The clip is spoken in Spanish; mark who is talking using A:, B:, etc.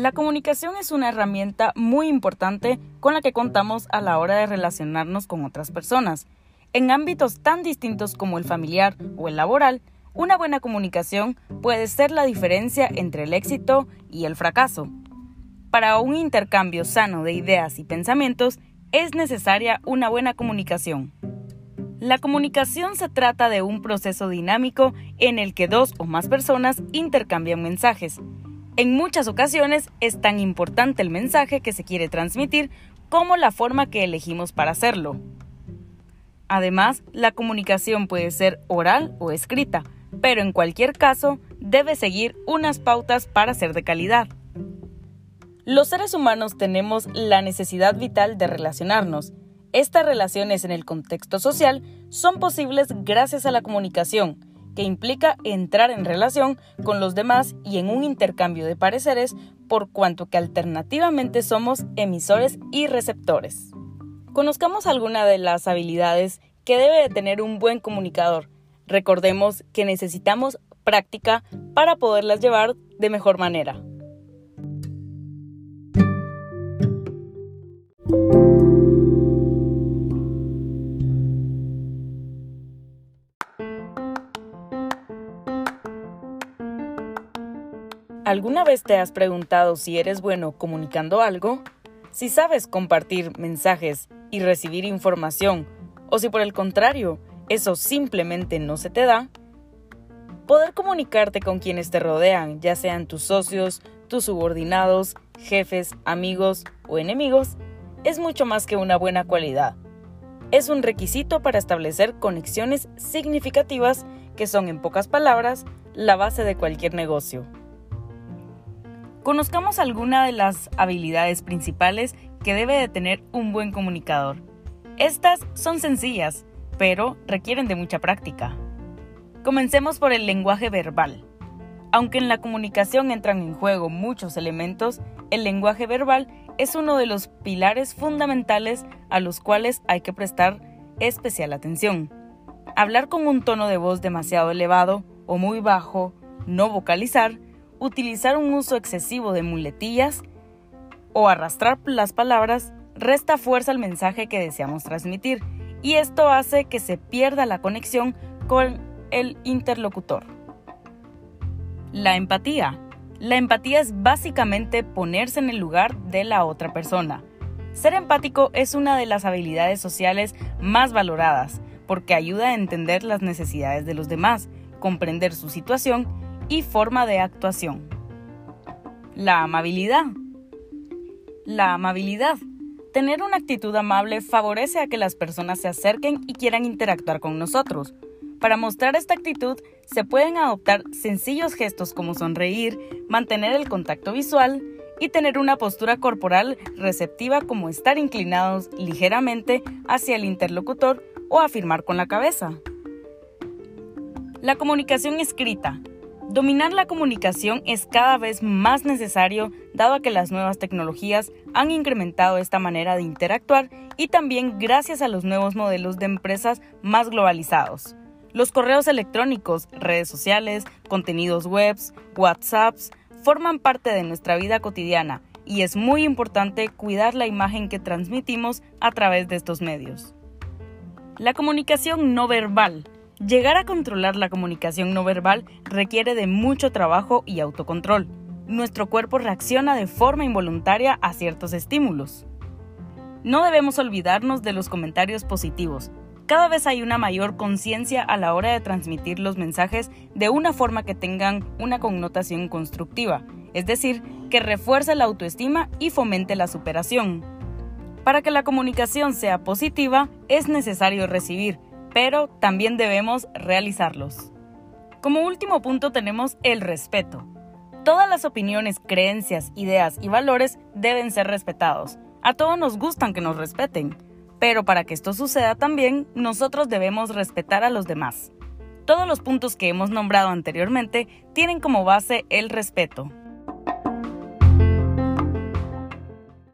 A: La comunicación es una herramienta muy importante con la que contamos a la hora de relacionarnos con otras personas. En ámbitos tan distintos como el familiar o el laboral, una buena comunicación puede ser la diferencia entre el éxito y el fracaso. Para un intercambio sano de ideas y pensamientos es necesaria una buena comunicación. La comunicación se trata de un proceso dinámico en el que dos o más personas intercambian mensajes en muchas ocasiones es tan importante el mensaje que se quiere transmitir como la forma que elegimos para hacerlo. Además, la comunicación puede ser oral o escrita, pero en cualquier caso debe seguir unas pautas para ser de calidad. Los seres humanos tenemos la necesidad vital de relacionarnos. Estas relaciones en el contexto social son posibles gracias a la comunicación, que implica entrar en relación con los demás y en un intercambio de pareceres por cuanto que alternativamente somos emisores y receptores. Conozcamos algunas de las habilidades que debe de tener un buen comunicador. Recordemos que necesitamos práctica para poderlas llevar de mejor manera. ¿Alguna vez te has preguntado si eres bueno comunicando algo? Si sabes compartir mensajes y recibir información, o si por el contrario, eso simplemente no se te da, poder comunicarte con quienes te rodean, ya sean tus socios, tus subordinados, jefes, amigos o enemigos, es mucho más que una buena cualidad. Es un requisito para establecer conexiones significativas que son, en pocas palabras, la base de cualquier negocio. Conozcamos algunas de las habilidades principales que debe de tener un buen comunicador. Estas son sencillas, pero requieren de mucha práctica. Comencemos por el lenguaje verbal. Aunque en la comunicación entran en juego muchos elementos, el lenguaje verbal es uno de los pilares fundamentales a los cuales hay que prestar especial atención. Hablar con un tono de voz demasiado elevado o muy bajo, no vocalizar, utilizar un uso excesivo de muletillas o arrastrar las palabras resta fuerza al mensaje que deseamos transmitir y esto hace que se pierda la conexión con el interlocutor. La empatía. La empatía es básicamente ponerse en el lugar de la otra persona. Ser empático es una de las habilidades sociales más valoradas porque ayuda a entender las necesidades de los demás, comprender su situación y forma de actuación. La amabilidad. La amabilidad. Tener una actitud amable favorece a que las personas se acerquen y quieran interactuar con nosotros. Para mostrar esta actitud se pueden adoptar sencillos gestos como sonreír, mantener el contacto visual y tener una postura corporal receptiva como estar inclinados ligeramente hacia el interlocutor o afirmar con la cabeza. La comunicación escrita Dominar la comunicación es cada vez más necesario dado a que las nuevas tecnologías han incrementado esta manera de interactuar y también gracias a los nuevos modelos de empresas más globalizados. Los correos electrónicos, redes sociales, contenidos webs, WhatsApps forman parte de nuestra vida cotidiana y es muy importante cuidar la imagen que transmitimos a través de estos medios. La comunicación no verbal Llegar a controlar la comunicación no verbal requiere de mucho trabajo y autocontrol. Nuestro cuerpo reacciona de forma involuntaria a ciertos estímulos. No debemos olvidarnos de los comentarios positivos. Cada vez hay una mayor conciencia a la hora de transmitir los mensajes de una forma que tengan una connotación constructiva, es decir, que refuerce la autoestima y fomente la superación. Para que la comunicación sea positiva, es necesario recibir, pero también debemos realizarlos. Como último punto tenemos el respeto. Todas las opiniones, creencias, ideas y valores deben ser respetados. A todos nos gustan que nos respeten, pero para que esto suceda también, nosotros debemos respetar a los demás. Todos los puntos que hemos nombrado anteriormente tienen como base el respeto.